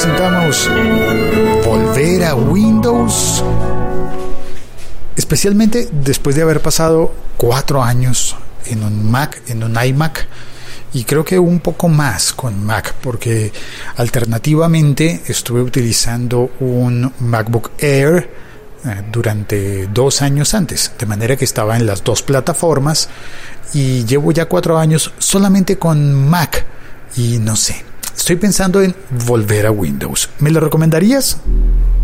presentamos Volver a Windows, especialmente después de haber pasado cuatro años en un Mac, en un iMac, y creo que un poco más con Mac, porque alternativamente estuve utilizando un MacBook Air eh, durante dos años antes, de manera que estaba en las dos plataformas y llevo ya cuatro años solamente con Mac y no sé, estoy pensando en volver a Windows. ¿Me lo recomendarías?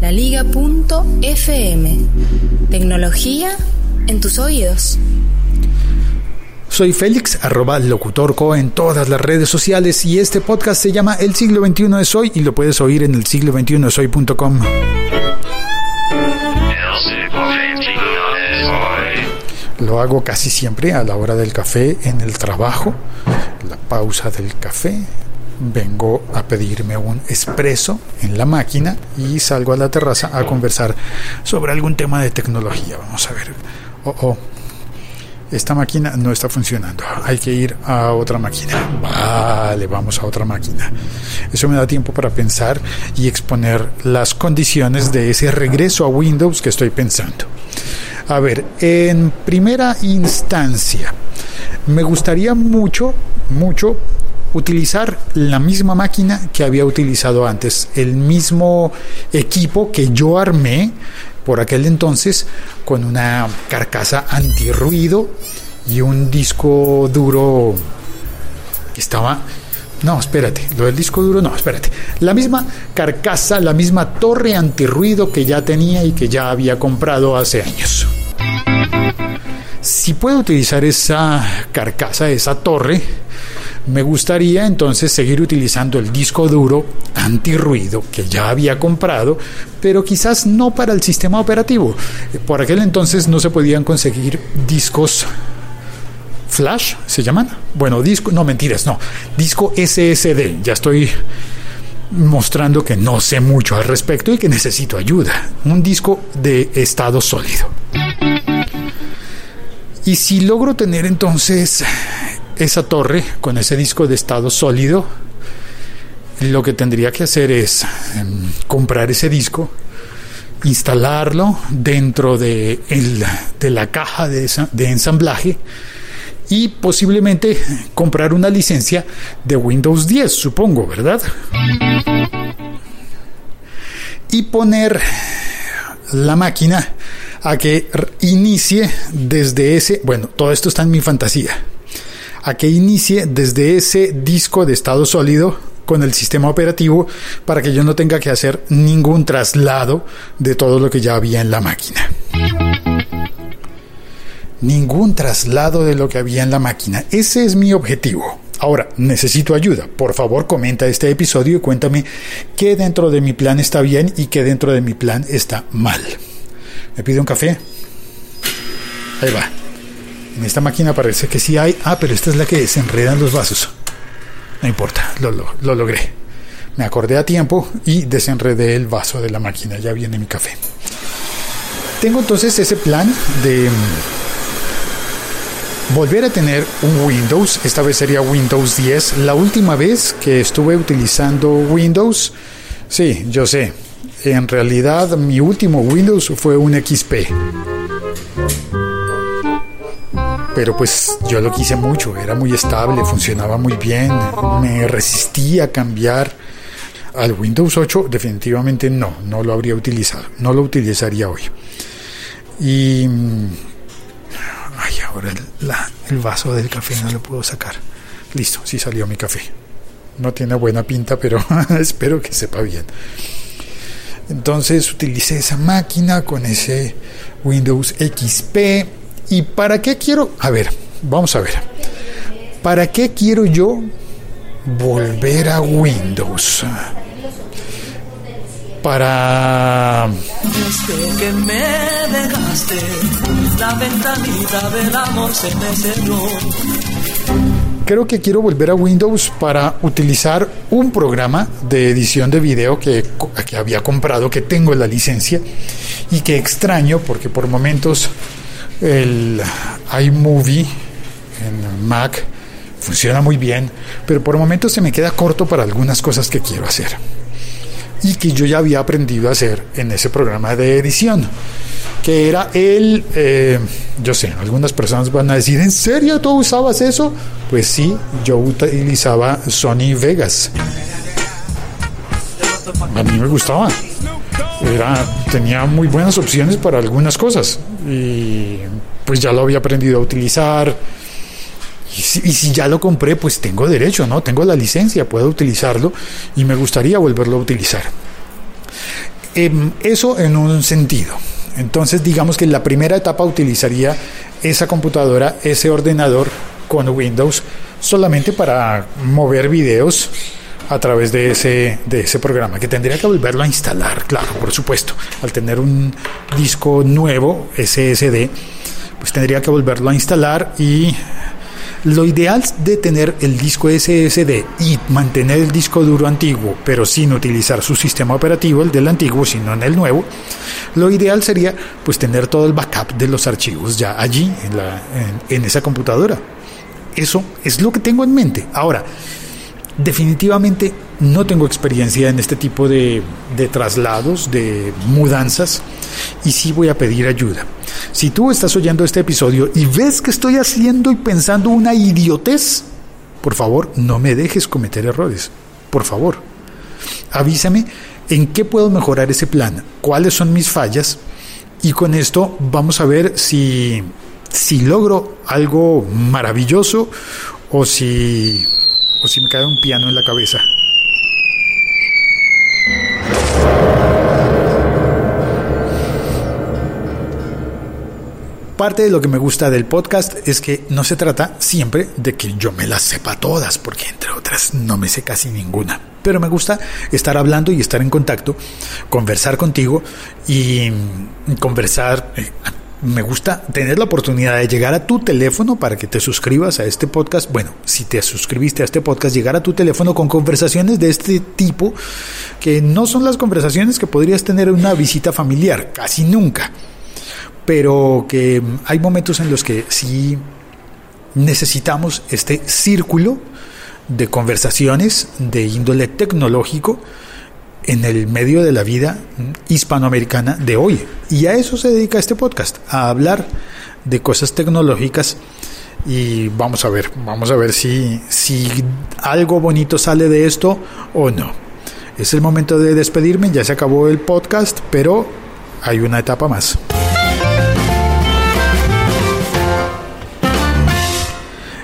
La Liga.fm. Tecnología en tus oídos. Soy Félix, arroba locutorco en todas las redes sociales y este podcast se llama El siglo XXI es hoy y lo puedes oír en el siglo XXI es hoy.com. Lo hago casi siempre a la hora del café en el trabajo, la pausa del café. Vengo a pedirme un espresso en la máquina y salgo a la terraza a conversar sobre algún tema de tecnología. Vamos a ver. Oh, oh, esta máquina no está funcionando, hay que ir a otra máquina. Vale, vamos a otra máquina. Eso me da tiempo para pensar y exponer las condiciones de ese regreso a Windows que estoy pensando. A ver, en primera instancia, me gustaría mucho, mucho utilizar la misma máquina que había utilizado antes, el mismo equipo que yo armé por aquel entonces con una carcasa antirruido y un disco duro que estaba no, espérate, lo del disco duro, no, espérate. La misma carcasa, la misma torre antirruido que ya tenía y que ya había comprado hace años. Si puedo utilizar esa carcasa, esa torre, me gustaría entonces seguir utilizando el disco duro antirruido que ya había comprado, pero quizás no para el sistema operativo. Por aquel entonces no se podían conseguir discos flash, ¿se llaman? Bueno, disco, no mentiras, no, disco SSD. Ya estoy mostrando que no sé mucho al respecto y que necesito ayuda. Un disco de estado sólido. Y si logro tener entonces esa torre con ese disco de estado sólido, lo que tendría que hacer es em, comprar ese disco, instalarlo dentro de, de la caja de, de ensamblaje y posiblemente comprar una licencia de Windows 10, supongo, ¿verdad? Y poner la máquina a que inicie desde ese, bueno, todo esto está en mi fantasía, a que inicie desde ese disco de estado sólido con el sistema operativo para que yo no tenga que hacer ningún traslado de todo lo que ya había en la máquina. Ningún traslado de lo que había en la máquina. Ese es mi objetivo. Ahora, necesito ayuda. Por favor, comenta este episodio y cuéntame qué dentro de mi plan está bien y qué dentro de mi plan está mal. ¿Me pide un café? Ahí va. En esta máquina parece que sí hay. Ah, pero esta es la que se enredan los vasos. No importa, lo, lo, logré. Me acordé a tiempo y desenredé el vaso de la máquina. Ya viene mi café. Tengo entonces ese plan de mm, volver a tener un Windows. Esta vez sería Windows 10. La última vez que estuve utilizando Windows, sí, yo sé, en realidad mi último Windows fue un XP. Pero pues yo lo quise mucho, era muy estable, funcionaba muy bien, me resistía a cambiar. Al Windows 8 definitivamente no, no lo habría utilizado, no lo utilizaría hoy. Y... Ay, ahora el, el vaso del café no lo puedo sacar. Listo, sí salió mi café. No tiene buena pinta, pero espero que sepa bien. Entonces utilicé esa máquina con ese Windows XP. ¿Y para qué quiero? A ver, vamos a ver. ¿Para qué quiero yo volver a Windows? Para... que me dejaste, la ventanita del amor se me cerró creo que quiero volver a Windows para utilizar un programa de edición de video que, que había comprado, que tengo la licencia y que extraño porque por momentos el iMovie en Mac funciona muy bien, pero por momentos se me queda corto para algunas cosas que quiero hacer. y que yo ya había aprendido a hacer en ese programa de edición que era el, eh, yo sé, algunas personas van a decir, ¿en serio tú usabas eso? Pues sí, yo utilizaba Sony Vegas. A mí me gustaba. Era, tenía muy buenas opciones para algunas cosas. Y pues ya lo había aprendido a utilizar. Y si, ya lo compré, pues tengo derecho, ¿no? Tengo la licencia, puedo utilizarlo y me gustaría volverlo a utilizar. Em, eso en un sentido. Entonces, digamos que en la primera etapa utilizaría esa computadora, ese ordenador con Windows solamente para mover videos a través de ese, de ese programa, que tendría que volverlo a instalar, claro, por supuesto. Al tener un disco nuevo, SSD, pues tendría que volverlo a instalar y lo ideal de tener el disco SSD y mantener el disco duro antiguo, pero sin utilizar su sistema operativo, el del antiguo, sino en el nuevo, lo ideal sería pues tener todo el backup de los archivos ya allí en, la, en esa computadora. Eso es lo que tengo en mente. Ahora, definitivamente no tengo experiencia en este tipo de, traslados, de mudanzas, y sí voy a pedir ayuda. Si tú estás oyendo este episodio y ves que estoy haciendo y pensando una idiotez, por favor, no me dejes cometer errores. Por favor, avísame en qué puedo mejorar ese plan, cuáles son mis fallas, y con esto vamos a ver si, si logro algo maravilloso o si o si me cae un piano en la cabeza. Parte de lo que me gusta del podcast es que no se trata siempre de que yo me las sepa todas, porque entre otras no me sé casi ninguna. Pero me gusta estar hablando y estar en contacto, conversar contigo y conversar eh, me gusta tener la oportunidad de llegar a tu teléfono para que te suscribas a este podcast. Bueno, si te suscribiste a este podcast, llegar a tu teléfono con conversaciones de este tipo, que no son las conversaciones que podrías tener en una visita familiar, casi nunca, pero que hay momentos en los que sí necesitamos este círculo de conversaciones de índole tecnológico en el medio de la vida hispanoamericana de hoy. Y a eso se dedica este podcast, a hablar de cosas tecnológicas y vamos a ver, vamos a ver si, si algo bonito sale de esto o no. Es el momento de despedirme, ya se acabó el podcast, pero hay una etapa más.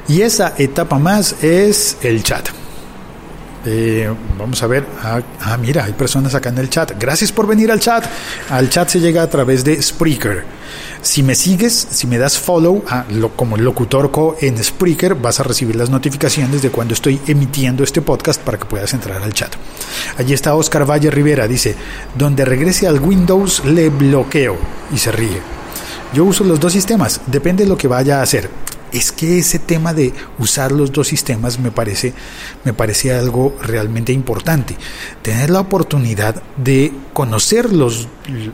Y esa etapa más es el chat. Eh, vamos a ver. Ah, ah, mira, hay personas acá en el chat. Gracias por venir al chat. Al chat se llega a través de Spreaker. Si me sigues, si me das follow a lo, como locutor co en Spreaker, vas a recibir las notificaciones de cuando estoy emitiendo este podcast para que puedas entrar al chat. Allí está Oscar Valle Rivera. Dice: Donde regrese al Windows, le bloqueo. Y se ríe. Yo uso los dos sistemas, depende de lo que vaya a hacer es que ese tema de usar los dos sistemas me parece, me parece algo realmente importante. Tener la oportunidad de conocer los,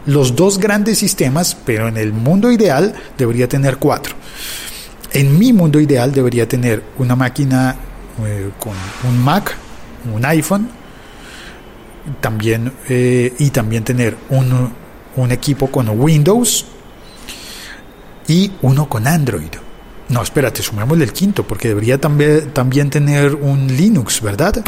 los dos grandes sistemas, pero en el mundo ideal debería tener cuatro. En mi mundo ideal debería tener una máquina eh, con un Mac, un iPhone, también, eh, y también tener un, un equipo con Windows y uno con Android. No, espérate, sumémosle el quinto, porque debería también, también tener un Linux, ¿verdad?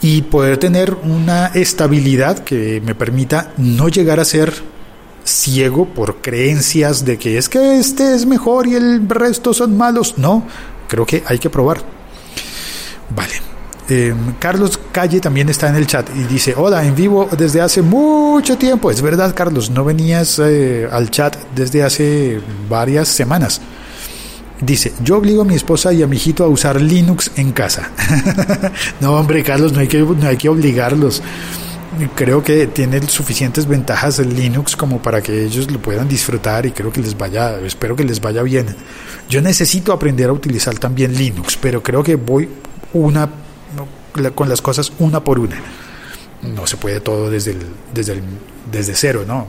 Y poder tener una estabilidad que me permita no llegar a ser ciego por creencias de que es que este es mejor y el resto son malos. No, creo que hay que probar. Vale. Em, Carlos Calle también está en el chat y dice, hola, en vivo desde hace mucho tiempo. Es verdad, Carlos, no venías eh, al chat desde hace varias semanas. Dice, yo obligo a mi esposa y a mi hijito a usar Linux en casa. no, hombre, Carlos, no hay, que, no hay que obligarlos. Creo que tiene suficientes ventajas el Linux como para que ellos lo puedan disfrutar y creo que les vaya, espero que les vaya bien. Yo necesito aprender a utilizar también Linux, pero creo que voy una con las cosas una por una. No se puede todo desde, el, desde, el, desde cero, ¿no?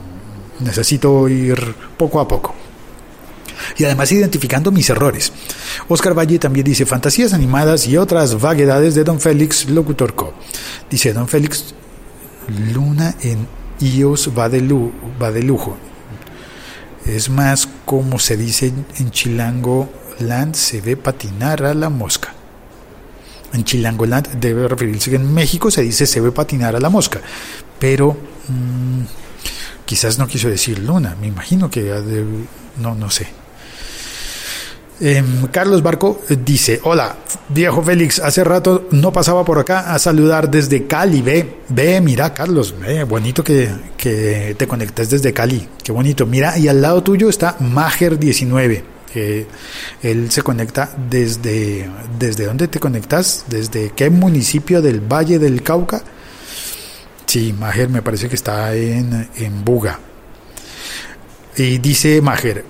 Necesito ir poco a poco. y además identificando mis errores. Oscar Valle también dice fantasías animadas y otras vaguedades de Don Félix Locutor Co. Dice Don Félix Luna en iOS va de, va de lujo. Es más como se dice en Chilango Land se ve patinar a la mosca. En Chilangoland debe referirse que en México se dice se ve patinar a la mosca, pero mmm, quizás no quiso decir luna, me imagino que no, no sé. Eh, Carlos Barco dice, hola, viejo Félix, hace rato no pasaba por acá a saludar desde Cali, ve, ve, mira Carlos, ve, bonito que, que te conectes desde Cali, qué bonito, mira, y al lado tuyo está Mager19, él se conecta desde, ¿desde dónde te conectas? ¿Desde qué municipio del Valle del Cauca? Sí, Mager me parece que está en, en Buga. Y dice Mager,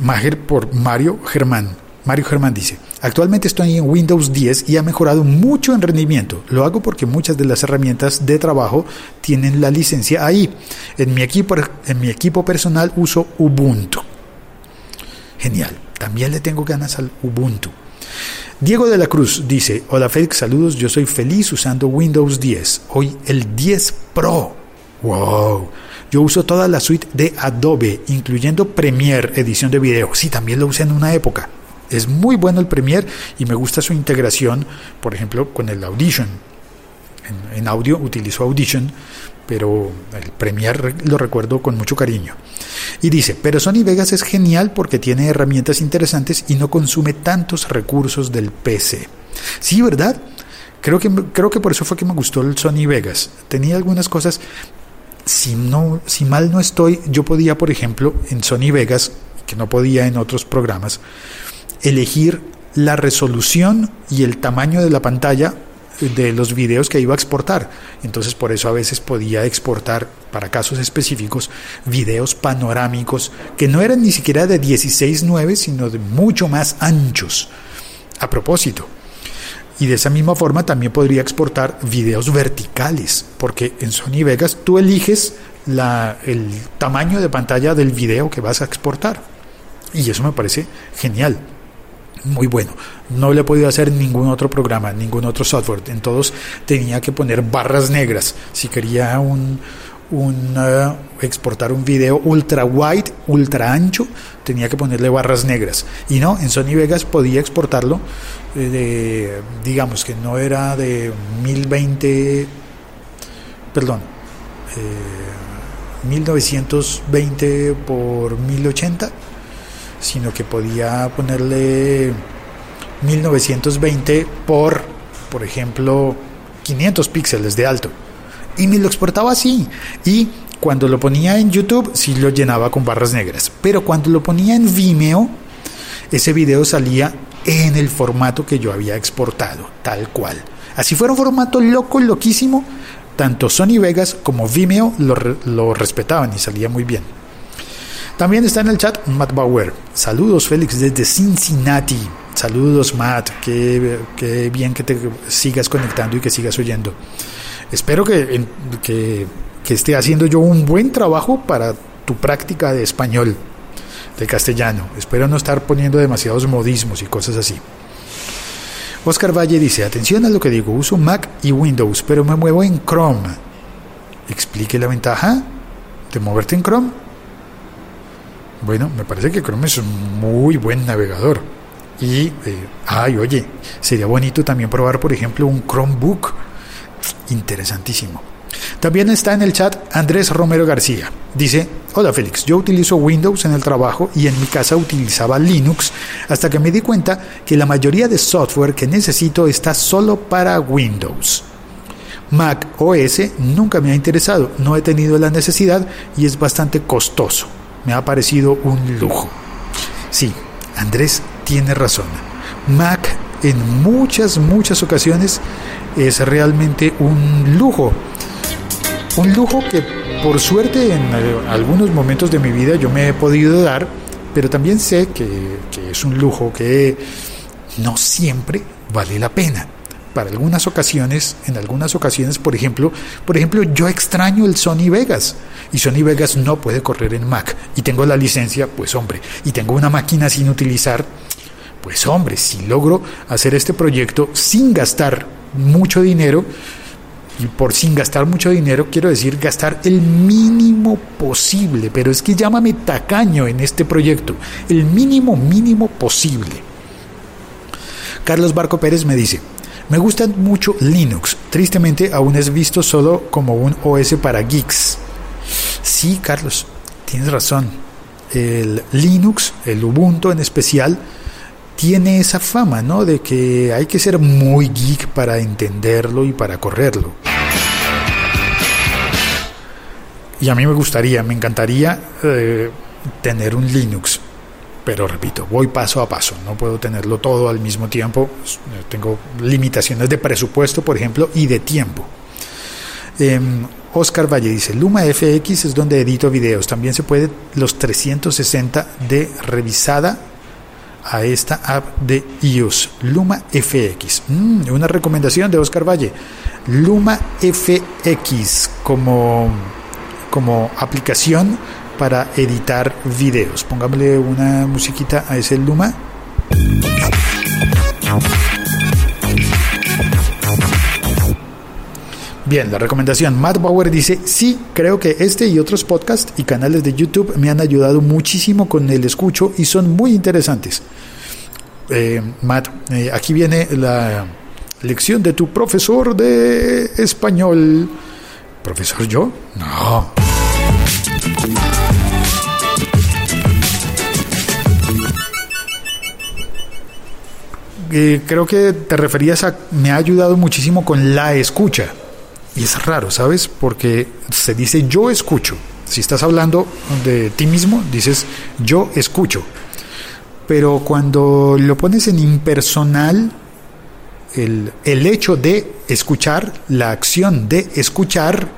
Mager por Mario Germán. Mario Germán dice, actualmente estoy en Windows 10 y ha mejorado mucho en rendimiento. Lo hago porque muchas de las herramientas de trabajo tienen la licencia ahí. En mi equipo, en mi equipo personal uso Ubuntu. Genial. También le tengo ganas al Ubuntu. Diego de la Cruz dice, hola Félix, saludos, yo soy feliz usando Windows 10, hoy el 10 Pro. ¡Wow! Yo uso toda la suite de Adobe, incluyendo Premiere, edición de video. Sí, también lo usé en una época. Es muy bueno el Premiere y me gusta su integración, por ejemplo, con el Audition. En, en audio utilizo Audition, pero el Premiere lo recuerdo con mucho cariño. Y dice, pero Sony Vegas es genial porque tiene herramientas interesantes y no consume tantos recursos del PC. Sí, ¿verdad? Creo que, creo que por eso fue que me gustó el Sony Vegas. Tenía algunas cosas, si, no, si mal no estoy, yo podía, por ejemplo, en Sony Vegas, que no podía en otros programas, elegir la resolución y el tamaño de la pantalla de los videos que iba a exportar. Entonces por eso a veces podía exportar para casos específicos videos panorámicos que no eran ni siquiera de 16.9 sino de mucho más anchos. A propósito. Y de esa misma forma también podría exportar videos verticales, porque en Sony Vegas tú eliges la, el tamaño de pantalla del video que vas a exportar. Y eso me parece genial muy bueno. No le he podido hacer ningún otro programa, ningún otro software. En todos tenía que poner barras negras. Si quería un, un uh, exportar un video ultra wide, ultra ancho, tenía que ponerle barras negras. Y no, en Sony Vegas podía exportarlo eh, de, digamos que no era de 1020, perdón, eh, 1920 por 1080 sino que podía ponerle 1920 por, por ejemplo, 500 píxeles de alto. Y me lo exportaba así. Y cuando lo ponía en YouTube, sí lo llenaba con barras negras. Pero cuando lo ponía en Vimeo, ese video salía en el formato que yo había exportado, tal cual. Así fuera un formato loco, loquísimo, tanto Sony Vegas como Vimeo lo, lo respetaban y salía muy bien. También está en el chat Matt Bauer. Saludos Félix desde Cincinnati. Saludos Matt, qué, bien que te sigas conectando y que sigas oyendo. Espero que, que, que esté haciendo yo un buen trabajo para tu práctica de español, de castellano. Espero no estar poniendo demasiados modismos y cosas así. Oscar Valle dice, atención a lo que digo, uso Mac y Windows, pero me muevo en Chrome. Explique la ventaja de moverte en Chrome. Bueno, me parece que Chrome es un muy buen navegador. Y, eh, ay, oye, sería bonito también probar, por ejemplo, un Chromebook. Interesantísimo. También está en el chat Andrés Romero García. Dice, hola Félix, yo utilizo Windows en el trabajo y en mi casa utilizaba Linux hasta que me di cuenta que la mayoría de software que necesito está solo para Windows. Mac OS nunca me ha interesado, no he tenido la necesidad y es bastante costoso me ha parecido un lujo. Sí, Andrés tiene razón. Mac en muchas, muchas ocasiones es realmente un lujo. Un lujo que por suerte en eh, algunos momentos de mi vida yo me he podido dar, pero también sé que, que es un lujo que no siempre vale la pena. Para algunas ocasiones, en algunas ocasiones, por ejemplo, por ejemplo, yo extraño el Sony Vegas y Sony Vegas no puede correr en Mac y tengo la licencia, pues hombre, y tengo una máquina sin utilizar, pues hombre, si logro hacer este proyecto sin gastar mucho dinero, y por sin gastar mucho dinero quiero decir gastar el mínimo posible, pero es que llámame tacaño en este proyecto, el mínimo mínimo posible. Carlos Barco Pérez me dice, me gusta mucho Linux, tristemente aún es visto solo como un OS para geeks. Sí, Carlos, tienes razón. El Linux, el Ubuntu en especial, tiene esa fama, ¿no? De que hay que ser muy geek para entenderlo y para correrlo. Y a mí me gustaría, me encantaría eh, tener un Linux, pero repito, voy paso a paso, no puedo tenerlo todo al mismo tiempo, tengo limitaciones de presupuesto, por ejemplo, y de tiempo. Em, Oscar Valle dice, Luma FX es donde edito videos, también se puede los 360 de revisada a esta app de iOS, Luma FX. Mm, una recomendación de Oscar Valle. Luma FX como, como aplicación para editar videos. Pongámosle una musiquita a ese Luma. Bien, la recomendación. Matt Bauer dice, sí, creo que este y otros podcasts y canales de YouTube me han ayudado muchísimo con el escucho y son muy interesantes. Eh, Matt, eh, aquí viene la lección de tu profesor de español. ¿Profesor yo? No. Eh, creo que te referías a me ha ayudado muchísimo con la escucha. Y es raro, ¿sabes? Porque se dice yo escucho. Si estás hablando de ti mismo, dices yo escucho. Pero cuando lo pones en impersonal, el, el hecho de escuchar, la acción de escuchar,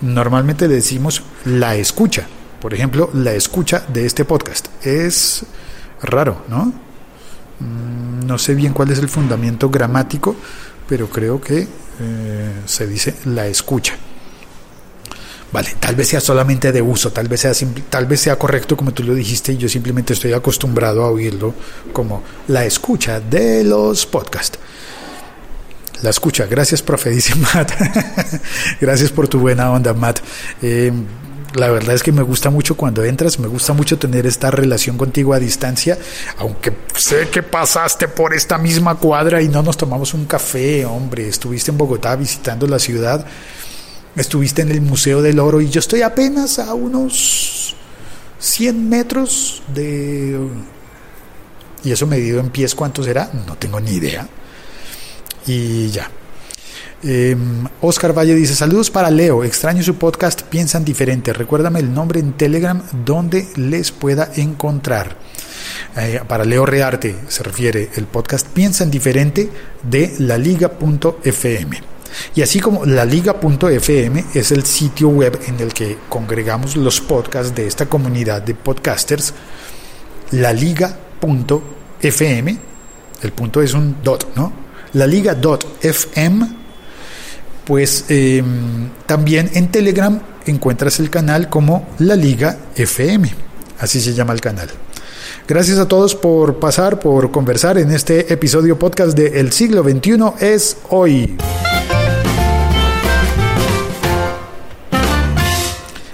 normalmente decimos la escucha. Por ejemplo, la escucha de este podcast. Es raro, ¿no? Mm, no sé bien cuál es el fundamento gramático, pero creo que eh, se dice la escucha. Vale, tal vez sea solamente de uso, tal vez sea tal vez sea correcto como tú lo dijiste y yo simplemente estoy acostumbrado a oírlo como la escucha de los podcasts. La escucha, gracias profe, dice Matt. gracias por tu buena onda, Matt. Eh, la verdad es que me gusta mucho cuando entras, me gusta mucho tener esta relación contigo a distancia, aunque sé que pasaste por esta misma cuadra y no nos tomamos un café, hombre, estuviste en Bogotá visitando la ciudad, estuviste en el Museo del Oro y yo estoy apenas a unos 100 metros de... ¿Y eso medido en pies cuánto será? No tengo ni idea. Y ya, Em, Oscar Valle dice, saludos para Leo, extraño su podcast, piensan diferente, recuérdame el nombre en Telegram donde les pueda encontrar. Eh, para Leo Rearte se refiere el podcast Piensan diferente de laliga.fm. Y así como laliga.fm es el sitio web en el que congregamos los podcasts de esta comunidad de podcasters, laliga.fm, el punto es un dot, ¿no? laliga.fm pues em, también en Telegram encuentras el canal como La Liga FM, así se llama el canal. Gracias a todos por pasar, por conversar en este episodio podcast de El siglo XXI es hoy.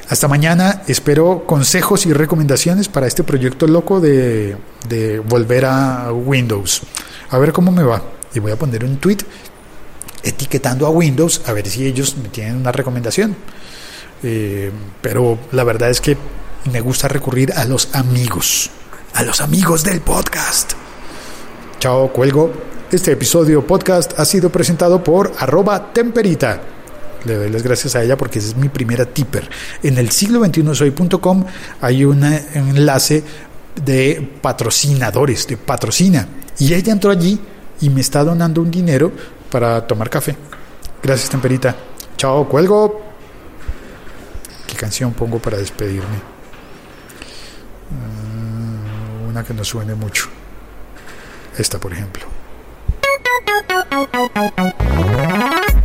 Hasta mañana espero consejos y recomendaciones para este proyecto loco de, de volver a Windows. A ver cómo me va. Y voy a poner un tweet etiquetando a Windows a ver si ellos me tienen una recomendación. Eh, pero la verdad es que me gusta recurrir a los amigos, a los amigos del podcast. Chao, cuelgo. Este episodio podcast ha sido presentado por arroba temperita. Le doy las gracias a ella porque es mi primera tipper. En el siglo 21 soy.com hay un enlace de patrocinadores, de patrocina. Y ella entró allí y me está donando un dinero para tomar café. Gracias, Temperita. Chao, cuelgo. ¿Qué canción pongo para despedirme? Mm, una que no suene mucho. Esta, por ejemplo.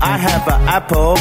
I have an apple.